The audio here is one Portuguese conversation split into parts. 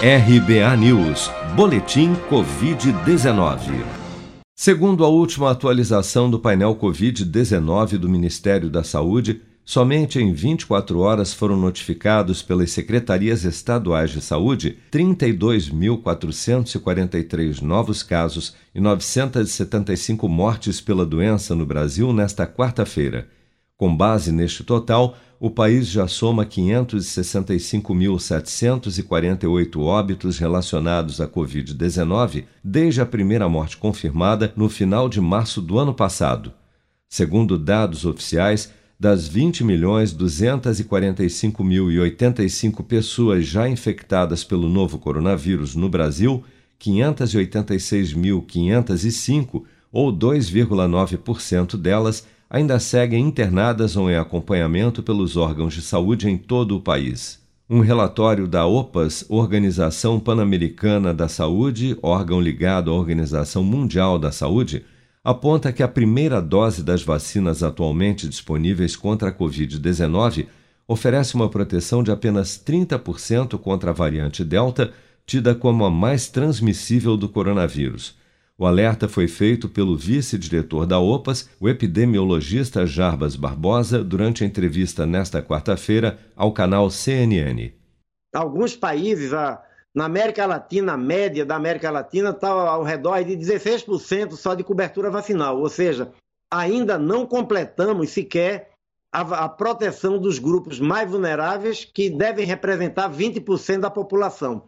RBA News, Boletim Covid-19. Segundo a última atualização do painel Covid-19 do Ministério da Saúde, somente em 24 horas foram notificados pelas secretarias estaduais de saúde 32.443 novos casos e 975 mortes pela doença no Brasil nesta quarta-feira. Com base neste total, o país já soma 565.748 óbitos relacionados à Covid-19 desde a primeira morte confirmada no final de março do ano passado. Segundo dados oficiais, das 20.245.085 pessoas já infectadas pelo novo coronavírus no Brasil, 586.505, ou 2,9% delas, ainda seguem internadas ou em acompanhamento pelos órgãos de saúde em todo o país. Um relatório da OPAS, Organização Pan-Americana da Saúde, órgão ligado à Organização Mundial da Saúde, aponta que a primeira dose das vacinas atualmente disponíveis contra a Covid-19 oferece uma proteção de apenas 30% contra a variante Delta, tida como a mais transmissível do coronavírus. O alerta foi feito pelo vice-diretor da OPAS, o epidemiologista Jarbas Barbosa, durante a entrevista nesta quarta-feira ao canal CNN. Alguns países, na América Latina, a média da América Latina está ao redor de 16% só de cobertura vacinal, ou seja, ainda não completamos sequer a, a proteção dos grupos mais vulneráveis, que devem representar 20% da população.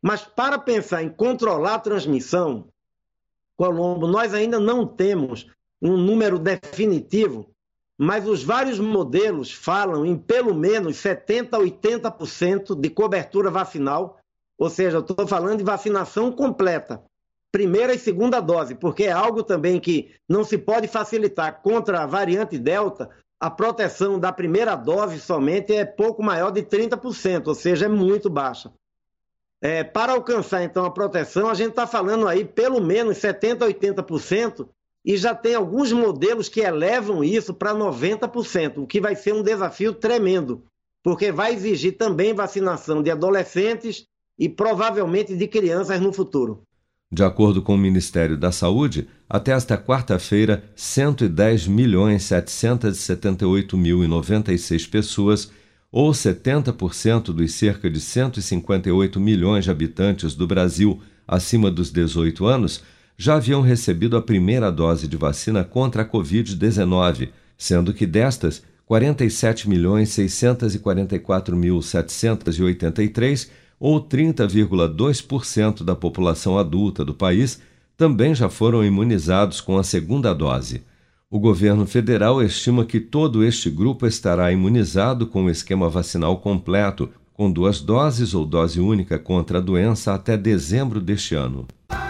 Mas para pensar em controlar a transmissão, Colombo, nós ainda não temos um número definitivo, mas os vários modelos falam em pelo menos 70% a 80% de cobertura vacinal, ou seja, eu estou falando de vacinação completa, primeira e segunda dose, porque é algo também que não se pode facilitar. Contra a variante Delta, a proteção da primeira dose somente é pouco maior de 30%, ou seja, é muito baixa. É, para alcançar, então, a proteção, a gente está falando aí pelo menos 70%, 80%, e já tem alguns modelos que elevam isso para 90%, o que vai ser um desafio tremendo, porque vai exigir também vacinação de adolescentes e provavelmente de crianças no futuro. De acordo com o Ministério da Saúde, até esta quarta-feira, 110.778.096 pessoas ou 70% dos cerca de 158 milhões de habitantes do Brasil acima dos 18 anos já haviam recebido a primeira dose de vacina contra a Covid-19, sendo que destas, 47.644.783, ou 30,2% da população adulta do país, também já foram imunizados com a segunda dose. O governo federal estima que todo este grupo estará imunizado com o esquema vacinal completo, com duas doses ou dose única contra a doença até dezembro deste ano.